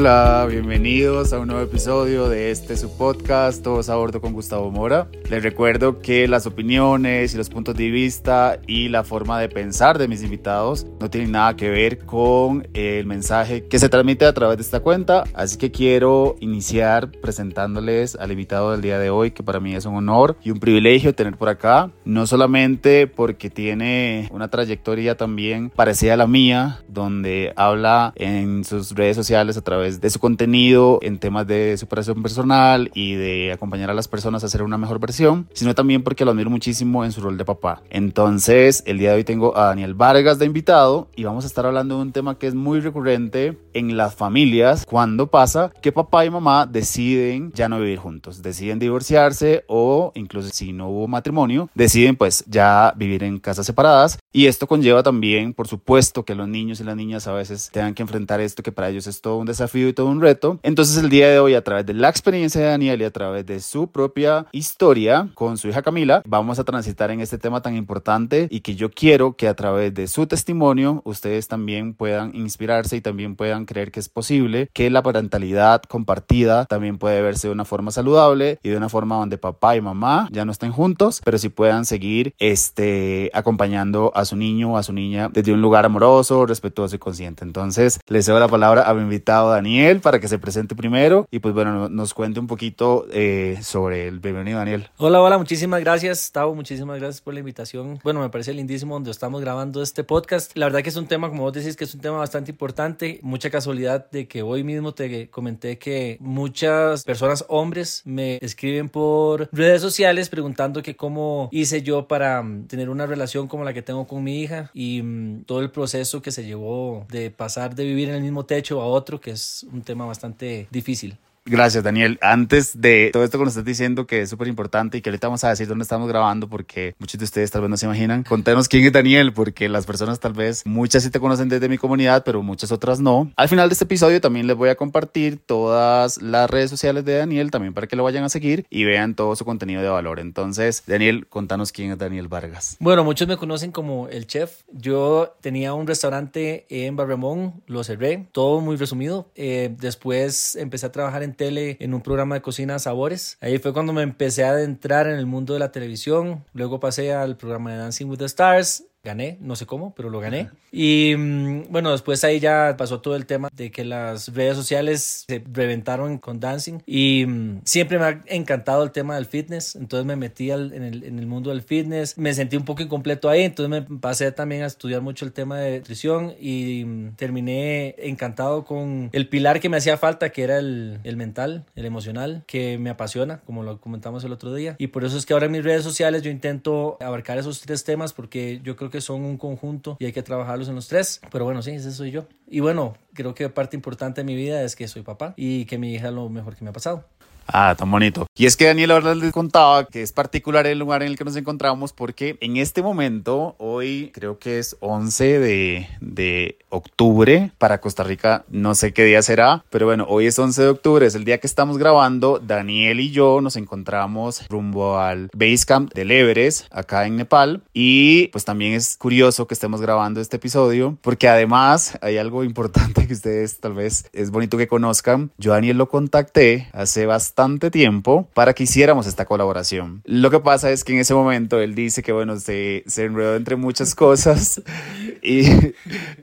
Hola, hola, bienvenidos a un nuevo episodio de este su podcast, Todos a Bordo con Gustavo Mora. Les recuerdo que las opiniones y los puntos de vista y la forma de pensar de mis invitados no tienen nada que ver con el mensaje que se transmite a través de esta cuenta, así que quiero iniciar presentándoles al invitado del día de hoy, que para mí es un honor y un privilegio tener por acá, no solamente porque tiene una trayectoria también parecida a la mía, donde habla en sus redes sociales a través de su contenido en temas de superación personal y de acompañar a las personas a hacer una mejor versión, sino también porque lo admiro muchísimo en su rol de papá. Entonces, el día de hoy tengo a Daniel Vargas de invitado y vamos a estar hablando de un tema que es muy recurrente en las familias cuando pasa que papá y mamá deciden ya no vivir juntos, deciden divorciarse o incluso si no hubo matrimonio, deciden pues ya vivir en casas separadas y esto conlleva también, por supuesto, que los niños y las niñas a veces tengan que enfrentar esto que para ellos es todo un desafío y todo un reto. Entonces el día de hoy, a través de la experiencia de Daniel y a través de su propia historia con su hija Camila, vamos a transitar en este tema tan importante y que yo quiero que a través de su testimonio ustedes también puedan inspirarse y también puedan creer que es posible que la parentalidad compartida también puede verse de una forma saludable y de una forma donde papá y mamá ya no estén juntos, pero sí puedan seguir este, acompañando a su niño o a su niña desde un lugar amoroso, respetuoso y consciente. Entonces, les doy la palabra a mi invitado Daniel para que se presente primero y pues bueno, nos cuente un poquito eh, sobre el bienvenido Daniel. Hola, hola, muchísimas gracias, Tavo, muchísimas gracias por la invitación. Bueno, me parece lindísimo donde estamos grabando este podcast. La verdad que es un tema, como vos decís, que es un tema bastante importante. Mucha casualidad de que hoy mismo te comenté que muchas personas, hombres, me escriben por redes sociales preguntando que cómo hice yo para mm, tener una relación como la que tengo con mi hija y mm, todo el proceso que se llevó de pasar de vivir en el mismo techo a otro que es un tema bastante difícil. Gracias, Daniel. Antes de todo esto que nos estás diciendo, que es súper importante y que ahorita vamos a decir dónde estamos grabando, porque muchos de ustedes tal vez no se imaginan, contanos quién es Daniel, porque las personas tal vez, muchas sí te conocen desde mi comunidad, pero muchas otras no. Al final de este episodio también les voy a compartir todas las redes sociales de Daniel, también para que lo vayan a seguir y vean todo su contenido de valor. Entonces, Daniel, contanos quién es Daniel Vargas. Bueno, muchos me conocen como el chef. Yo tenía un restaurante en Barremón, lo cerré, todo muy resumido. Eh, después empecé a trabajar en en un programa de cocina Sabores. Ahí fue cuando me empecé a adentrar en el mundo de la televisión. Luego pasé al programa de Dancing with the Stars gané, no sé cómo, pero lo gané. Y mm, bueno, después ahí ya pasó todo el tema de que las redes sociales se reventaron con dancing y mm, siempre me ha encantado el tema del fitness, entonces me metí en, el, en, el, mundo del fitness, me sentí un poco incompleto ahí, entonces me pasé también a estudiar mucho el tema de nutrición y mm, terminé encantado con el pilar que me hacía falta, que era el, el mental, el emocional, que me apasiona, como lo comentamos el otro día. Y por eso es que ahora en mis redes sociales yo intento abarcar esos tres temas porque yo creo que son un conjunto y hay que trabajarlos en los tres. Pero bueno, sí, ese soy yo. Y bueno, creo que parte importante de mi vida es que soy papá y que mi hija es lo mejor que me ha pasado. Ah, tan bonito. Y es que Daniel ahora les contaba que es particular el lugar en el que nos encontramos porque en este momento, hoy creo que es 11 de, de octubre para Costa Rica, no sé qué día será, pero bueno, hoy es 11 de octubre, es el día que estamos grabando. Daniel y yo nos encontramos rumbo al Basecamp del Everest, acá en Nepal. Y pues también es curioso que estemos grabando este episodio porque además hay algo importante que ustedes tal vez es bonito que conozcan. Yo Daniel lo contacté hace bastante tiempo para que hiciéramos esta colaboración. Lo que pasa es que en ese momento él dice que, bueno, se, se enredó entre muchas cosas y,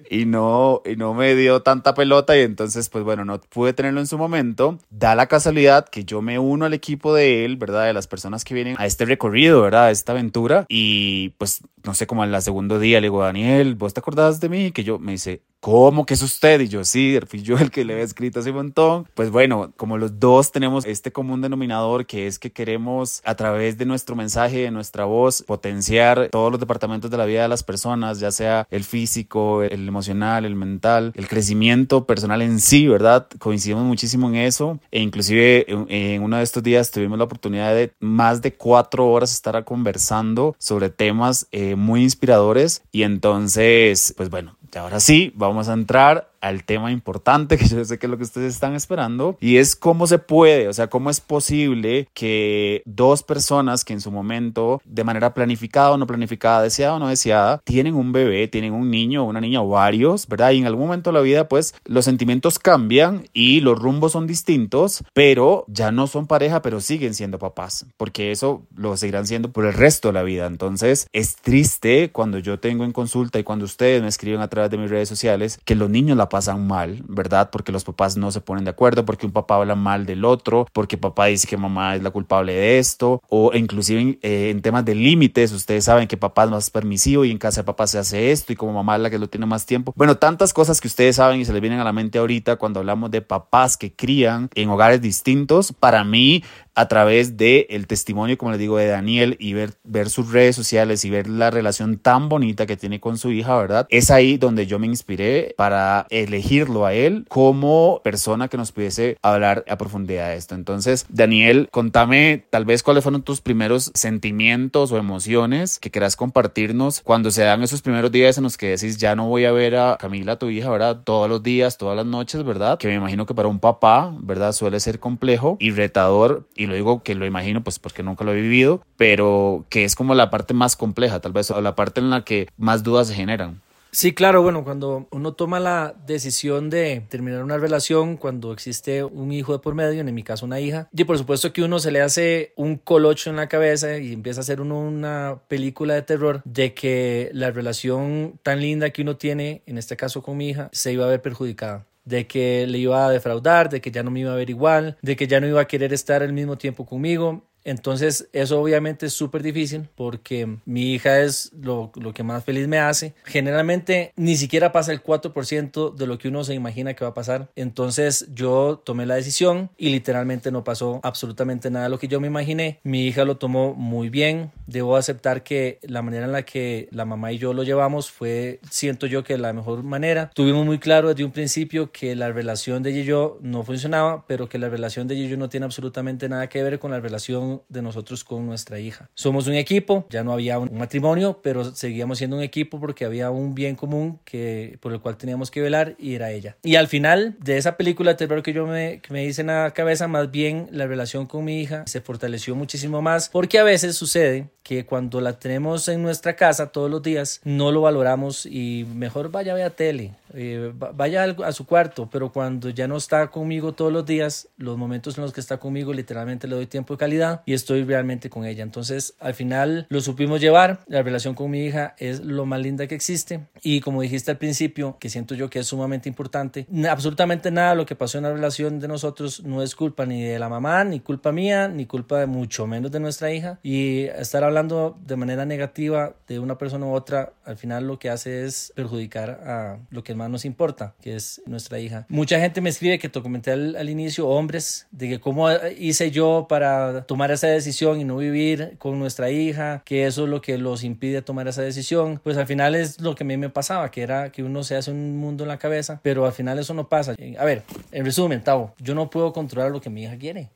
y, no, y no me dio tanta pelota y entonces, pues bueno, no pude tenerlo en su momento. Da la casualidad que yo me uno al equipo de él, ¿verdad? De las personas que vienen a este recorrido, ¿verdad? A esta aventura y pues, no sé, como al segundo día le digo, Daniel, ¿vos te acordás de mí? Que yo me dice, ¿cómo que es usted? Y yo, sí, fui yo el que le había escrito hace un montón. Pues bueno, como los dos tenemos este común denominador que es que queremos a través de nuestro mensaje, de nuestra voz, potenciar todos los departamentos de la vida de las personas, ya sea el físico, el emocional, el mental, el crecimiento personal en sí, ¿verdad? Coincidimos muchísimo en eso e inclusive en, uno de estos días tuvimos la oportunidad de más de cuatro horas estar conversando sobre temas eh, muy inspiradores y entonces, pues bueno, ahora sí, vamos a entrar al tema importante, que yo sé que es lo que ustedes están esperando, y es cómo se puede, o sea, cómo es posible que dos personas que en su momento, de manera planificada o no planificada, deseada o no deseada, tienen un bebé, tienen un niño, una niña o varios, ¿verdad? Y en algún momento de la vida, pues los sentimientos cambian y los rumbos son distintos, pero ya no son pareja, pero siguen siendo papás, porque eso lo seguirán siendo por el resto de la vida. Entonces, es triste cuando yo tengo en consulta y cuando ustedes me escriben a través de mis redes sociales que los niños la pasan mal, ¿verdad? Porque los papás no se ponen de acuerdo, porque un papá habla mal del otro, porque papá dice que mamá es la culpable de esto, o inclusive eh, en temas de límites, ustedes saben que papá es más permisivo y en casa de papá se hace esto y como mamá es la que lo tiene más tiempo. Bueno, tantas cosas que ustedes saben y se les vienen a la mente ahorita cuando hablamos de papás que crían en hogares distintos. Para mí, a través de el testimonio, como les digo, de Daniel y ver, ver sus redes sociales y ver la relación tan bonita que tiene con su hija, ¿verdad? Es ahí donde yo me inspiré para elegirlo a él como persona que nos pudiese hablar a profundidad de esto. Entonces, Daniel, contame tal vez cuáles fueron tus primeros sentimientos o emociones que quieras compartirnos cuando se dan esos primeros días en los que decís, ya no voy a ver a Camila, tu hija, ¿verdad? Todos los días, todas las noches, ¿verdad? Que me imagino que para un papá, ¿verdad? Suele ser complejo y retador y lo digo que lo imagino pues porque nunca lo he vivido, pero que es como la parte más compleja, tal vez, o la parte en la que más dudas se generan. Sí, claro, bueno, cuando uno toma la decisión de terminar una relación, cuando existe un hijo de por medio, en mi caso una hija, y por supuesto que uno se le hace un colocho en la cabeza y empieza a hacer uno una película de terror de que la relación tan linda que uno tiene, en este caso con mi hija, se iba a ver perjudicada de que le iba a defraudar, de que ya no me iba a ver igual, de que ya no iba a querer estar al mismo tiempo conmigo. Entonces, eso obviamente es súper difícil porque mi hija es lo, lo, que más feliz me hace. Generalmente ni siquiera pasa el 4% de lo que uno se imagina que va a pasar. Entonces, yo tomé la decisión y literalmente no pasó absolutamente nada de lo que yo me imaginé. Mi hija lo tomó muy bien. Debo aceptar que la manera en la que la mamá y yo lo llevamos fue, siento yo que la mejor manera. Tuvimos muy claro desde un principio que la relación de ella y yo no funcionaba, pero que la relación de ella y yo no tiene absolutamente nada que ver con la relación de nosotros con nuestra hija. Somos un equipo, ya no había un matrimonio, pero seguíamos siendo un equipo porque había un bien común que, por el cual teníamos que velar y era ella. Y al final de esa película de terror que yo me, que me hice en la cabeza, más bien la relación con mi hija se fortaleció muchísimo más porque a veces sucede que cuando la tenemos en nuestra casa todos los días no lo valoramos y mejor vaya a ver tele, eh, vaya a su cuarto, pero cuando ya no está conmigo todos los días, los momentos en los que está conmigo literalmente le doy tiempo de calidad y estoy realmente con ella. Entonces, al final lo supimos llevar. La relación con mi hija es lo más linda que existe. Y como dijiste al principio, que siento yo que es sumamente importante, absolutamente nada lo que pasó en la relación de nosotros no es culpa ni de la mamá, ni culpa mía, ni culpa de mucho menos de nuestra hija. Y estar hablando de manera negativa de una persona u otra, al final lo que hace es perjudicar a lo que más nos importa, que es nuestra hija. Mucha gente me escribe que te comenté al, al inicio, hombres, de que cómo hice yo para tomar esa decisión y no vivir con nuestra hija, que eso es lo que los impide tomar esa decisión, pues al final es lo que a mí me pasaba, que era que uno se hace un mundo en la cabeza, pero al final eso no pasa. A ver, en resumen, Tavo, yo no puedo controlar lo que mi hija quiere.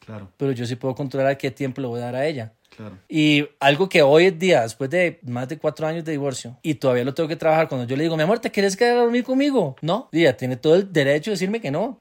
Claro. Pero yo sí puedo controlar qué tiempo le voy a dar a ella. Claro. Y algo que hoy en día, después de más de cuatro años de divorcio, y todavía lo tengo que trabajar, cuando yo le digo, mi amor, ¿te quieres quedar a dormir conmigo? No, y ella tiene todo el derecho de decirme que no.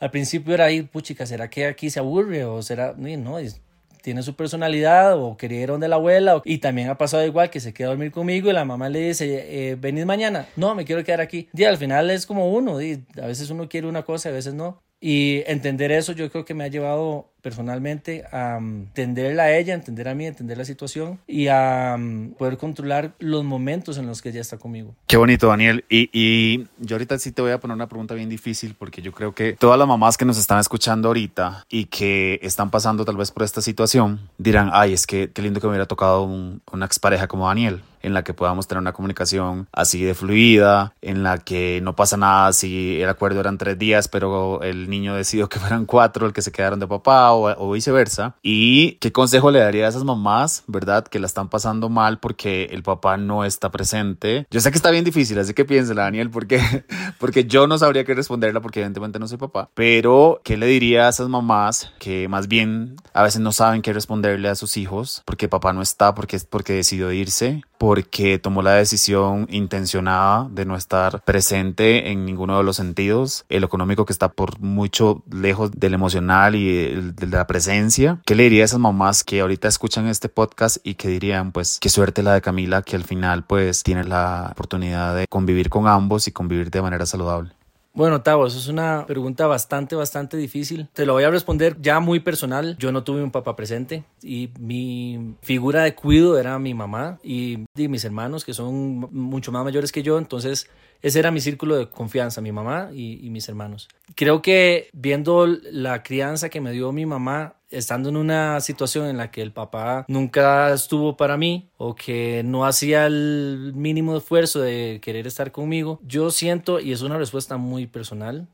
Al principio era ahí, puchica, ¿será que aquí se aburre? O será, no, es, tiene su personalidad o quería ir donde la abuela y también ha pasado igual que se queda a dormir conmigo y la mamá le dice eh, venís mañana no me quiero quedar aquí y al final es como uno y a veces uno quiere una cosa a veces no y entender eso yo creo que me ha llevado personalmente a mm, entenderla a ella, entender a mí, entender la situación y a mm, poder controlar los momentos en los que ella está conmigo. Qué bonito, Daniel. Y, y, yo ahorita sí te voy a poner una pregunta bien difícil porque yo creo que todas las mamás que nos están escuchando ahorita y que están pasando tal vez por esta situación dirán, ay, es que qué lindo que me hubiera tocado un, una expareja como Daniel en la que podamos tener una comunicación así de fluida, en la que no pasa nada si el acuerdo eran tres días, pero el niño decidió que fueran cuatro, el que se quedaron de papá o, viceversa. ¿Y qué consejo le daría a esas mamás, verdad, que la están pasando mal porque el papá no está presente? Yo sé que está bien difícil, así que piénsela, Daniel, porque, porque yo no sabría qué responderla porque evidentemente no soy papá, pero ¿qué le diría a esas mamás que más bien a veces no saben qué responderle a sus hijos porque papá no está, porque, porque decidió irse? Porque tomó la decisión intencionada de no estar presente en ninguno de los sentidos, el económico que está por mucho lejos del emocional y de la presencia. ¿Qué le diría a esas mamás que ahorita escuchan este podcast y que dirían, pues, qué suerte la de Camila, que al final, pues, tiene la oportunidad de convivir con ambos y convivir de manera saludable? Bueno, Tavo, eso es una pregunta bastante, bastante difícil. Te lo voy a responder ya muy personal. Yo no tuve un papá presente y mi figura de cuido era mi mamá y, mis hermanos, que son mucho más mayores que yo. Entonces, ese era mi círculo de confianza, mi mamá y mis hermanos. Creo que viendo la crianza que me dio mi mamá, estando en una situación en la que el papá nunca estuvo para mí o que no hacía el mínimo esfuerzo de querer estar conmigo, yo siento, y es una respuesta muy personal,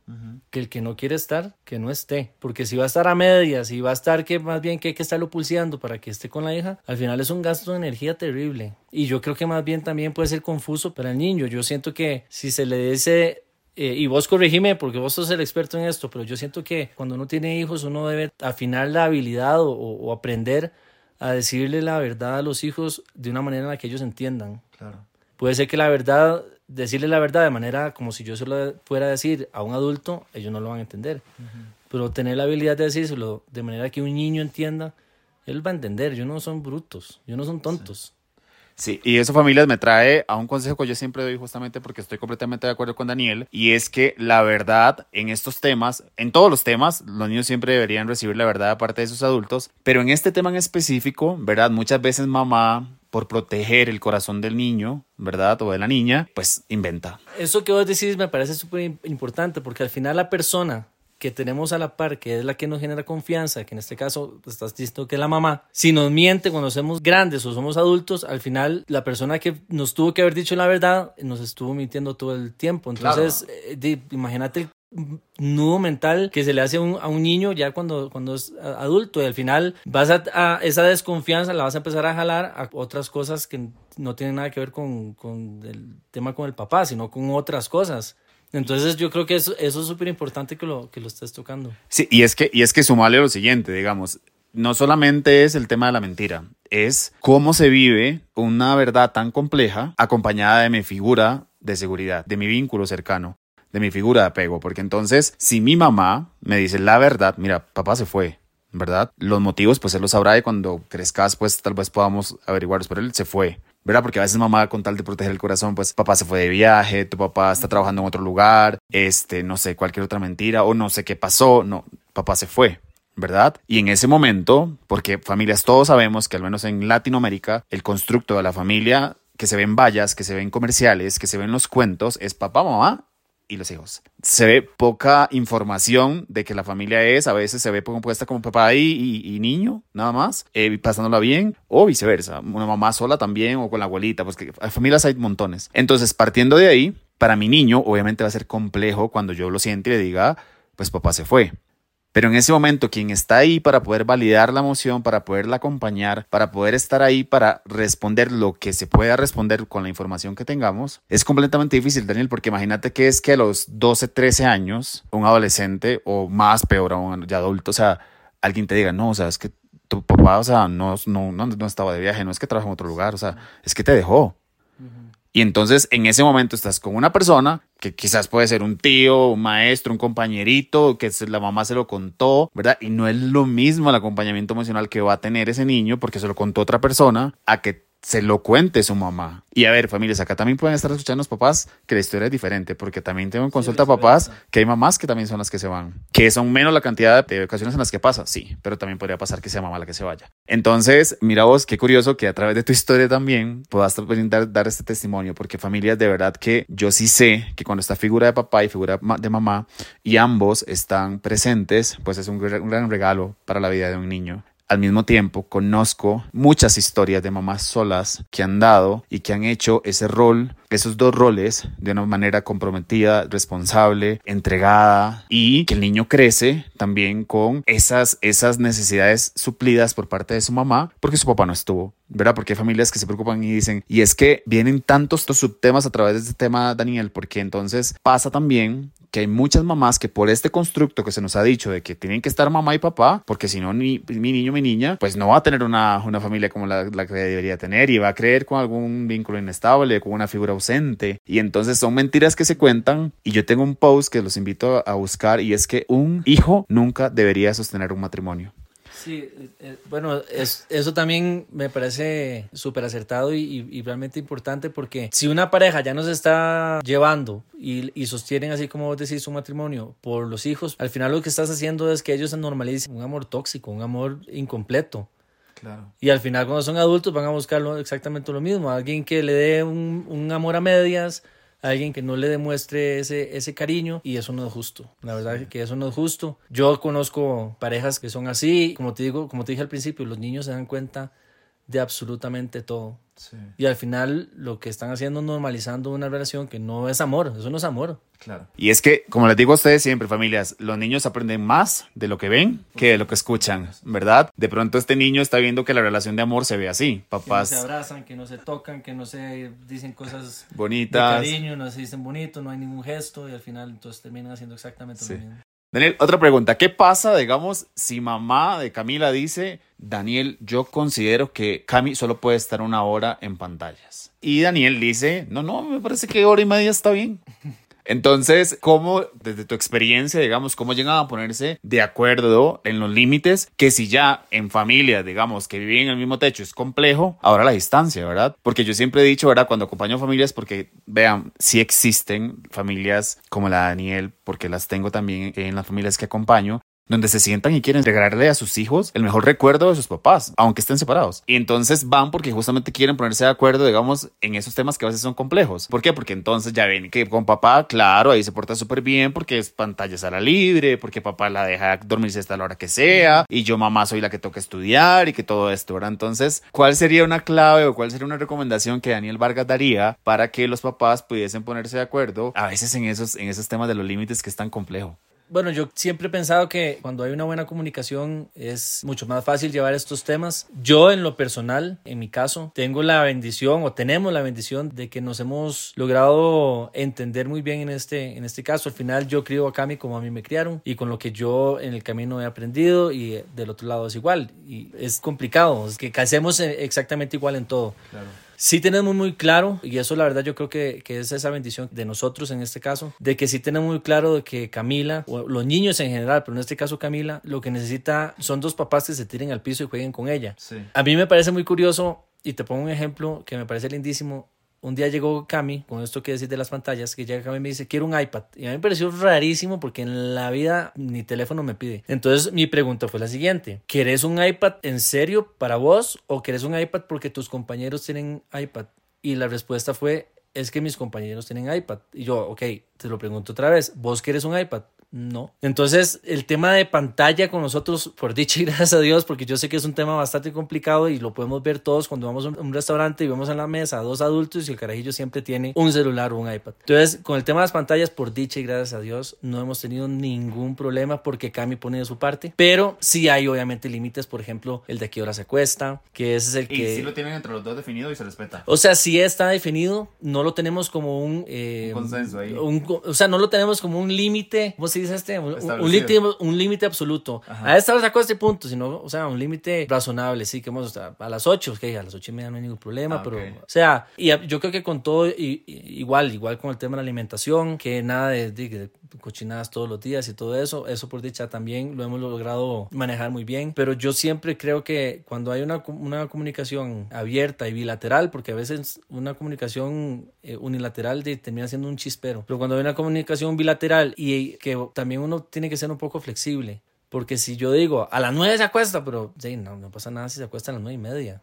que el que no quiere estar, que no esté. Porque si va a estar a medias y va a estar que más bien que hay que estarlo pulseando para que esté con la hija, al final es un gasto de energía terrible. Y yo creo que más bien también puede ser confuso para el niño. Yo siento que si se le dice eh, y vos corregime porque vos sos el experto en esto, pero yo siento que cuando uno tiene hijos uno debe afinar la habilidad o, aprender a decirle la verdad a los hijos de una manera en la que ellos entiendan. Claro. Puede ser que la verdad, decirle la verdad de manera como si yo se lo fuera a decir a un adulto, ellos no lo van a entender. Pero tener la habilidad de decírselo de manera que un niño entienda, él va a entender. Yo no son brutos, yo no son tontos. Sí, y eso familias me trae a un consejo que yo siempre doy justamente porque estoy completamente de acuerdo con Daniel y es que la verdad en estos temas, en todos los temas, los niños siempre deberían recibir la verdad aparte de sus adultos, pero en este tema en específico, ¿verdad? Muchas veces mamá por proteger el corazón del niño, ¿verdad? O de la niña, pues inventa. Eso que vos decís me parece súper importante porque al final la persona que tenemos a la par, que es la que nos genera confianza, que en este caso estás diciendo que es la mamá, si nos miente cuando somos grandes o somos adultos, al final la persona que nos tuvo que haber dicho la verdad nos estuvo mintiendo todo el tiempo. Entonces, eh, imagínate el nudo mental que se le hace a un, niño ya cuando, cuando es adulto y al final vas a, esa desconfianza la vas a empezar a jalar a otras cosas que no tienen nada que ver con, con el tema con el papá, sino con otras cosas. Entonces yo creo que eso, es súper importante que lo, que lo estés tocando. Sí, y es que, y es que sumarle lo siguiente, digamos, no solamente es el tema de la mentira, es cómo se vive una verdad tan compleja acompañada de mi figura de seguridad, de mi vínculo cercano, de mi figura de apego, porque entonces si mi mamá me dice la verdad, mira, papá se fue, ¿verdad? Los motivos, pues él los sabrá y cuando crezcas, pues tal vez podamos averiguarlos, pero él se fue. ¿Verdad? Porque a veces mamá con tal de proteger el corazón, pues papá se fue de viaje, tu papá está trabajando en otro lugar, este, no sé, cualquier otra mentira o no sé qué pasó, no, papá se fue. ¿verdad? Y en ese momento, porque familias todos sabemos que al menos en Latinoamérica, el constructo de la familia que se ve en vallas, que se ve en comerciales, que se ve en los cuentos, es papá, mamá y los hijos. Se ve poca información de que la familia es, a veces se ve compuesta como papá y, y, niño, nada más, eh, pasándola bien, o viceversa, una mamá sola también, o con la abuelita, pues que familias hay montones. Entonces, partiendo de ahí, para mi niño, obviamente va a ser complejo cuando yo lo siente y le diga, pues papá se fue. Pero en ese momento, quien está ahí para poder validar la emoción, para poderla acompañar, para poder estar ahí para responder lo que se pueda responder con la información que tengamos, es completamente difícil, Daniel, porque imagínate que es que a los 12, 13 años, un adolescente o más peor aún, ya adulto, o sea, alguien te diga, no, o sea, es que tu papá, o sea, no, no, no, no estaba de viaje, no es que trabaja en otro lugar, o sea, es que te dejó. Y entonces en ese momento estás con una persona que quizás puede ser un tío, un maestro, un compañerito, que la mamá se lo contó, ¿verdad? Y no es lo mismo el acompañamiento emocional que va a tener ese niño porque se lo contó otra persona a que se lo cuente su mamá. Y a ver, familias, acá también pueden estar escuchando los papás que la historia es diferente, porque también tengo en consulta papás que hay mamás que también son las que se van, que son menos la cantidad de ocasiones en las que pasa, sí, pero también podría pasar que sea mamá la que se vaya. Entonces, mira vos, qué curioso que a través de tu historia también puedas dar, dar este testimonio, porque familias, de verdad que yo sí sé que cuando está figura de papá y figura de mamá y ambos están presentes, pues es un gran regalo para la vida de un niño. Al mismo tiempo, conozco muchas historias de mamás solas que han dado y que han hecho ese rol esos dos roles de una manera comprometida, responsable, entregada y que el niño crece también con esas, esas necesidades suplidas por parte de su mamá porque su papá no estuvo. ¿verdad? Porque hay familias que se preocupan y dicen, y es que vienen tantos estos subtemas a través de este tema, Daniel, porque entonces pasa también que hay muchas mamás que por este constructo que se nos ha dicho de que tienen que estar mamá y papá, porque si no, ni mi niño, mi niña, pues no va a tener una, una familia como la, la, que debería tener y va a creer con algún vínculo inestable, con una figura Y entonces son mentiras que se cuentan. Y yo tengo un post que los invito a buscar y es que un hijo nunca debería sostener un matrimonio. Sí, eh, eh, bueno, es, eso también me parece súper acertado y, realmente importante porque si una pareja ya nos está llevando y, y, sostienen así como vos decís su matrimonio por los hijos, al final lo que estás haciendo es que ellos normalicen un amor tóxico, un amor incompleto. Claro. Y al final cuando son adultos van a buscar exactamente lo mismo, alguien que le dé un, un amor a medias, alguien que no le demuestre ese, ese cariño y eso no es justo. La verdad que eso no es justo. Yo conozco parejas que son así, como te digo, como te dije al principio, los niños se dan cuenta de absolutamente todo. Y al final lo que están haciendo es normalizando una relación que no es amor, eso no es amor. Claro. Y es que, como les digo a ustedes siempre, familias, los niños aprenden más de lo que ven que de lo que escuchan, ¿verdad? De pronto este niño está viendo que la relación de amor se ve así. Papás... Que no se abrazan, que no se tocan, que no se dicen cosas bonitas. De cariño, no se dicen bonito, no hay ningún gesto y al final entonces terminan haciendo exactamente lo mismo. Daniel, otra pregunta. ¿Qué pasa, digamos, si mamá de Camila dice, Daniel, yo considero que Cami solo puede estar una hora en pantallas? Y Daniel dice, no, no, me parece que hora y media está bien. Entonces, ¿cómo, desde tu experiencia, digamos, cómo llegan a ponerse de acuerdo en los límites? Que si ya en familia, digamos, que viven en el mismo techo es complejo, ahora la distancia, ¿verdad? Porque yo siempre he dicho, ¿verdad? Cuando acompaño familias, porque vean, sí existen familias como la de Daniel, porque las tengo también en las familias que acompaño, donde se sientan y quieren regalarle a sus hijos el mejor recuerdo de sus papás, aunque estén separados. Y entonces van porque justamente quieren ponerse de acuerdo, digamos, en esos temas que a veces son complejos. ¿Por qué? Porque entonces ya ven que con papá, claro, ahí se porta súper bien porque es pantallas a la libre, porque papá la deja dormirse hasta la hora que sea y yo mamá soy la que toca estudiar y que todo esto, ¿verdad? Entonces, ¿cuál sería una clave o cuál sería una recomendación que Daniel Vargas daría para que los papás pudiesen ponerse de acuerdo a veces en esos, en esos temas de los límites que es tan complejo? Bueno, yo siempre he pensado que cuando hay una buena comunicación es mucho más fácil llevar estos temas. Yo en lo personal, en mi caso, tengo la bendición o tenemos la bendición de que nos hemos logrado entender muy bien en este, en este caso. Al final yo crío a Cami como a mí me criaron y con lo que yo en el camino he aprendido y del otro lado es igual. Y es complicado, es que casemos exactamente igual en todo. Claro sí tenemos muy claro, y eso la verdad yo creo que, que, es esa bendición de nosotros en este caso, de que sí tenemos muy claro de que Camila, o los niños en general, pero en este caso Camila, lo que necesita son dos papás que se tiren al piso y jueguen con ella. A mí me parece muy curioso, y te pongo un ejemplo que me parece lindísimo, un día llegó Cami, con esto que decir de las pantallas, que llega Cami y me dice, quiero un iPad. Y a mí me pareció rarísimo porque en la vida ni teléfono me pide. Entonces mi pregunta fue la siguiente, ¿querés un iPad en serio para vos o querés un iPad porque tus compañeros tienen iPad? Y la respuesta fue, es que mis compañeros tienen iPad. Y yo, ok, te lo pregunto otra vez, ¿vos querés un iPad? No. Entonces, el tema de pantalla con nosotros, por dicha y gracias a Dios, porque yo sé que es un tema bastante complicado y lo podemos ver todos cuando vamos a un restaurante y vemos en la mesa a dos adultos y el carajillo siempre tiene un celular o un iPad. Entonces, con el tema de las pantallas, por dicha y gracias a Dios, no hemos tenido ningún problema porque Cami pone de su parte, pero sí hay obviamente límites, por ejemplo, el de a qué hora se acuesta, que ese es el que... Y sí lo tienen entre los dos definido y se respeta. O sea, sí está definido, no lo tenemos como un... Eh, un consenso ahí. o sea, no lo tenemos como un límite, dice este? Un, límite, un límite absoluto. A esta hora sacó este punto, sino, o sea, un límite razonable, sí, que hemos, a las 8, que a las 8 y media no hay ningún problema, ah, pero, o sea, y yo creo que con todo, y, igual, igual con el tema de la alimentación, que nada de, cochinadas todos los días y todo eso, eso por dicha también lo hemos logrado manejar muy bien, pero yo siempre creo que cuando hay una, una comunicación abierta y bilateral, porque a veces una comunicación eh, unilateral termina siendo un chispero, pero cuando hay una comunicación bilateral y que también uno tiene que ser un poco flexible. Porque si yo digo, a las nueve se acuesta, pero sí, no, no pasa nada si se acuesta a las nueve y media.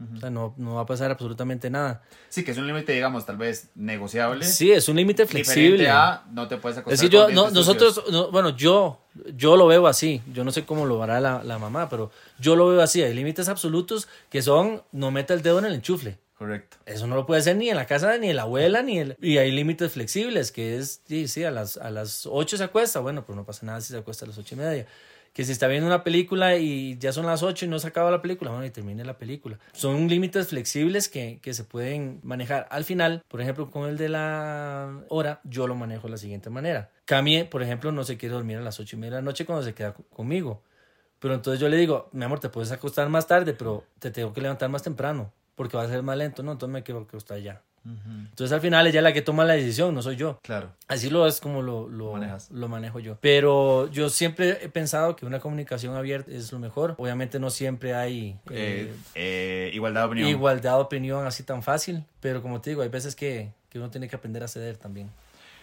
O sea, no, no va a pasar absolutamente nada. Sí, que es un límite, digamos, tal vez negociable. Sí, es un límite flexible. A, no te puedes acostar. Es decir, yo, no, nosotros, bueno, yo, yo lo veo así. Yo no sé cómo lo hará la, la mamá, pero yo lo veo así. Hay límites absolutos que son, no meta el dedo en el enchufle. Correcto. Eso no lo puede hacer ni en la casa ni de la abuela, ni el... Y hay límites flexibles, que es, sí, sí, a las, a las 8 se acuesta, bueno, pues no pasa nada si se acuesta a las ocho y media. Que si está viendo una película y ya son las 8 y no se acaba la película, bueno, y termine la película. Son límites flexibles que, que se pueden manejar. Al final, por ejemplo, con el de la hora, yo lo manejo de la siguiente manera. Cami, por ejemplo, no se quiere dormir a las 8 y media de la noche cuando se queda conmigo. Pero entonces yo le digo, mi amor, te puedes acostar más tarde, pero te tengo que levantar más temprano porque va a ser más lento, ¿no? Entonces me quiero acostar ya. Entonces al final ella es la que toma la decisión, no soy yo. Claro. Así lo es como lo, lo, lo, manejo yo. Pero yo siempre he pensado que una comunicación abierta es lo mejor. Obviamente no siempre hay eh, eh, igualdad de opinión. Igualdad de opinión así tan fácil, pero como te digo, hay veces que, que uno tiene que aprender a ceder también.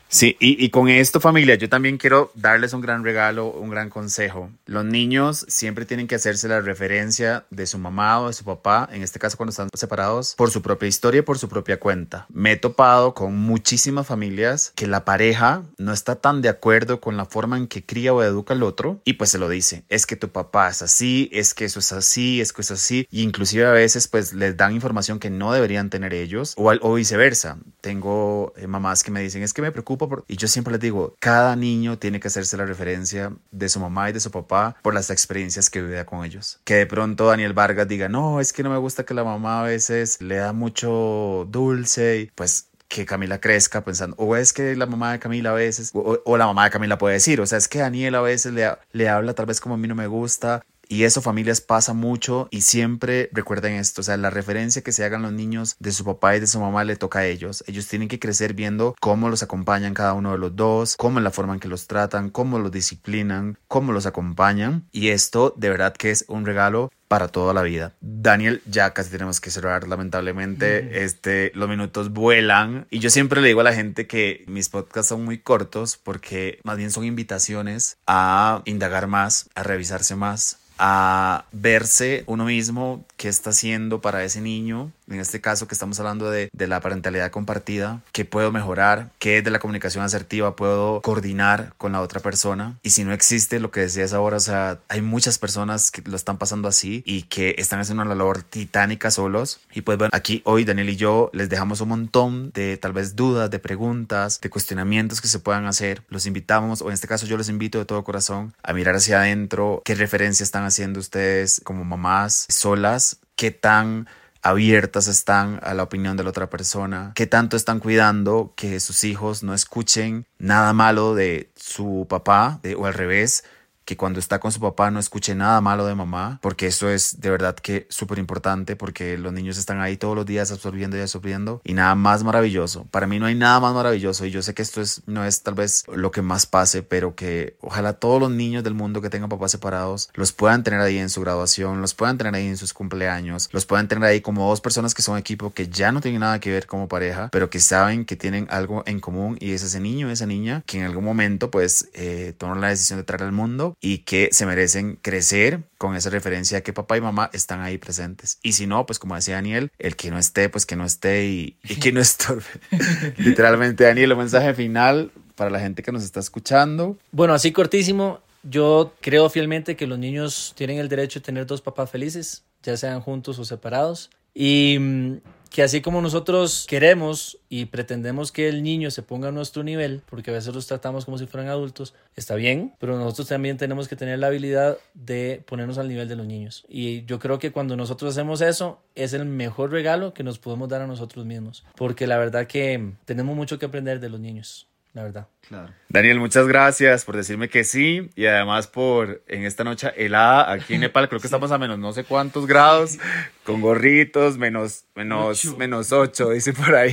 Sí, y, y, con esto familia, yo también quiero darles un gran regalo, un gran consejo. Los niños siempre tienen que hacerse la referencia de su mamá o de su papá, en este caso cuando están separados, por su propia historia y por su propia cuenta. Me he topado con muchísimas familias que la pareja no está tan de acuerdo con la forma en que cría o educa al otro y pues se lo dice. Es que tu papá es así, es que eso es así, es que eso es así. Y inclusive a veces pues les dan información que no deberían tener ellos o, o viceversa. Tengo eh, mamás que me dicen, es que me preocupa y yo siempre les digo, cada niño tiene que hacerse la referencia de su mamá y de su papá por las experiencias que vive con ellos. Que de pronto Daniel Vargas diga, no, es que no me gusta que la mamá a veces le da mucho dulce y pues que Camila crezca pensando, o es que la mamá de Camila a veces, o, la mamá de Camila puede decir, o sea, es que Daniel a veces le, le habla tal vez como a mí no me gusta, y eso familias pasa mucho y siempre recuerden esto, o sea, la referencia que se hagan los niños de su papá y de su mamá le toca a ellos. Ellos tienen que crecer viendo cómo los acompañan cada uno de los dos, cómo es la forma en que los tratan, cómo los disciplinan, cómo los acompañan. Y esto de verdad que es un regalo para toda la vida. Daniel, ya casi tenemos que cerrar, lamentablemente. Este, los minutos vuelan. Y yo siempre le digo a la gente que mis podcasts son muy cortos porque más bien son invitaciones a indagar más, a revisarse más, a verse uno mismo qué está haciendo para ese niño, en este caso que estamos hablando de, de, la parentalidad compartida, qué puedo mejorar, qué de la comunicación asertiva puedo coordinar con la otra persona. Y si no existe lo que decías ahora, o sea, hay muchas personas que lo están pasando así y que están haciendo una labor titánica solos. Y pues bueno, aquí hoy Daniel y yo les dejamos un montón de tal vez dudas, de preguntas, de cuestionamientos que se puedan hacer. Los invitamos, o en este caso yo los invito de todo corazón a mirar hacia adentro qué referencias están haciendo ustedes como mamás solas, qué tan abiertas están a la opinión de la otra persona, qué tanto están cuidando que sus hijos no escuchen nada malo de su papá o al revés, que cuando está con su papá no escuche nada malo de mamá, porque eso es de verdad que súper importante, porque los niños están ahí todos los días absorbiendo y absorbiendo, y nada más maravilloso. Para mí no hay nada más maravilloso, y yo sé que esto es, no es tal vez lo que más pase, pero que ojalá todos los niños del mundo que tengan papás separados los puedan tener ahí en su graduación, los puedan tener ahí en sus cumpleaños, los puedan tener ahí como dos personas que son equipo, que ya no tienen nada que ver como pareja, pero que saben que tienen algo en común, y es ese niño, esa niña, que en algún momento pues eh, la decisión de traer al mundo y que se merecen crecer con esa referencia que papá y mamá están ahí presentes. Y si no, pues como decía Daniel, el que no esté, pues que no esté y, que no estorbe. Literalmente, Daniel, un mensaje final para la gente que nos está escuchando. Bueno, así cortísimo. Yo creo fielmente que los niños tienen el derecho de tener dos papás felices, ya sean juntos o separados. Y mm, que así como nosotros queremos y pretendemos que el niño se ponga a nuestro nivel, porque a veces los tratamos como si fueran adultos, está bien, pero nosotros también tenemos que tener la habilidad de ponernos al nivel de los niños. Y yo creo que cuando nosotros hacemos eso, es el mejor regalo que nos podemos dar a nosotros mismos, porque la verdad que tenemos mucho que aprender de los niños la verdad. Claro. Daniel, muchas gracias por decirme que sí y además por en esta noche helada aquí en Nepal, creo que estamos a menos no sé cuántos grados, con gorritos, menos, menos, ocho. menos ocho, dice por ahí,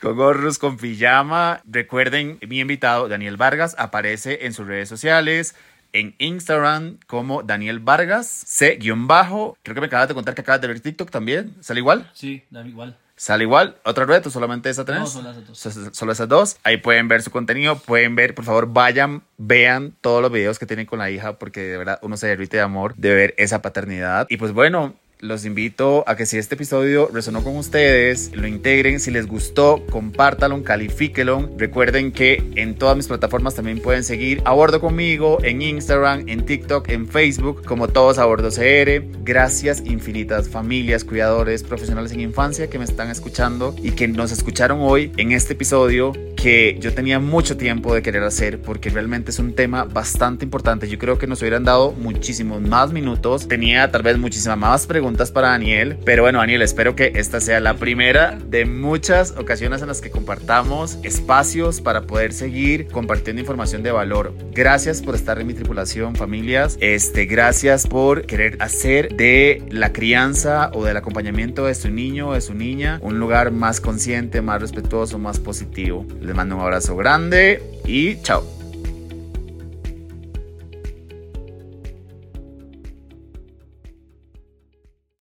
con gorros, con pijama. Recuerden, mi invitado, Daniel Vargas, aparece en sus redes sociales, en Instagram como Daniel Vargas, C-bajo. Creo que me acabas de contar que acabas de ver TikTok también. ¿Sale igual? Sí, igual. Sale igual, otra red o solamente esa tres? No, solo esas dos. Solo esas dos. Ahí pueden ver su contenido, pueden ver, por favor, vayan, vean todos los videos que tienen con la hija, porque de verdad uno se derrite de amor de ver esa paternidad. Y pues bueno, los invito a que si este episodio resonó con ustedes, lo integren. Si les gustó, compártalo, califíquelo. Recuerden que en todas mis plataformas también pueden seguir a bordo conmigo en Instagram, en TikTok, en Facebook, como todos a bordo CR. Gracias infinitas familias, cuidadores, profesionales en infancia que me están escuchando y que nos escucharon hoy en este episodio que yo tenía mucho tiempo de querer hacer porque realmente es un tema bastante importante. Yo creo que nos hubieran dado muchísimos más minutos. Tenía tal vez muchísimas más preguntas para Daniel, pero bueno, Daniel, espero que esta sea la primera de muchas ocasiones en las que compartamos espacios para poder seguir compartiendo información de valor. Gracias por estar en mi tripulación, familias. Este, gracias por querer hacer de la crianza o del acompañamiento de su niño o de su niña un lugar más consciente, más respetuoso, más positivo. Les mando un abrazo grande y chao.